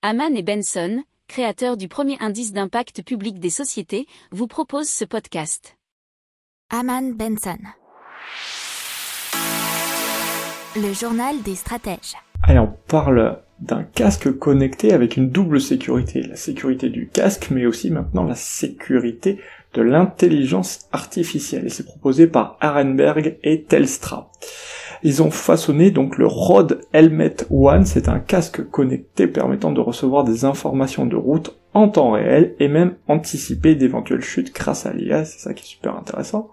Haman et Benson, créateurs du premier indice d'impact public des sociétés, vous proposent ce podcast. Haman Benson. Le journal des stratèges. Allez, on parle d'un casque connecté avec une double sécurité. La sécurité du casque, mais aussi maintenant la sécurité de l'intelligence artificielle. Et c'est proposé par Arenberg et Telstra. Ils ont façonné donc le Rode Helmet One, c'est un casque connecté permettant de recevoir des informations de route en temps réel et même anticiper d'éventuelles chutes grâce à l'IA, c'est ça qui est super intéressant.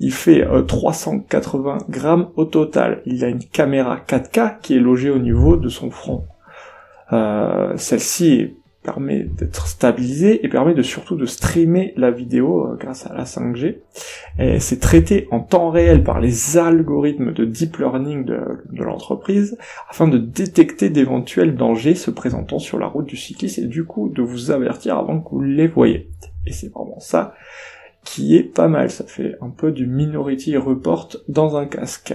Il fait 380 euh, grammes au total. Il a une caméra 4K qui est logée au niveau de son front. Euh, celle-ci est permet d'être stabilisé et permet de surtout de streamer la vidéo euh, grâce à la 5G. Et c'est traité en temps réel par les algorithmes de deep learning de, de l'entreprise afin de détecter d'éventuels dangers se présentant sur la route du cycliste et du coup de vous avertir avant que vous les voyez. Et c'est vraiment ça qui est pas mal, ça fait un peu du Minority Report dans un casque.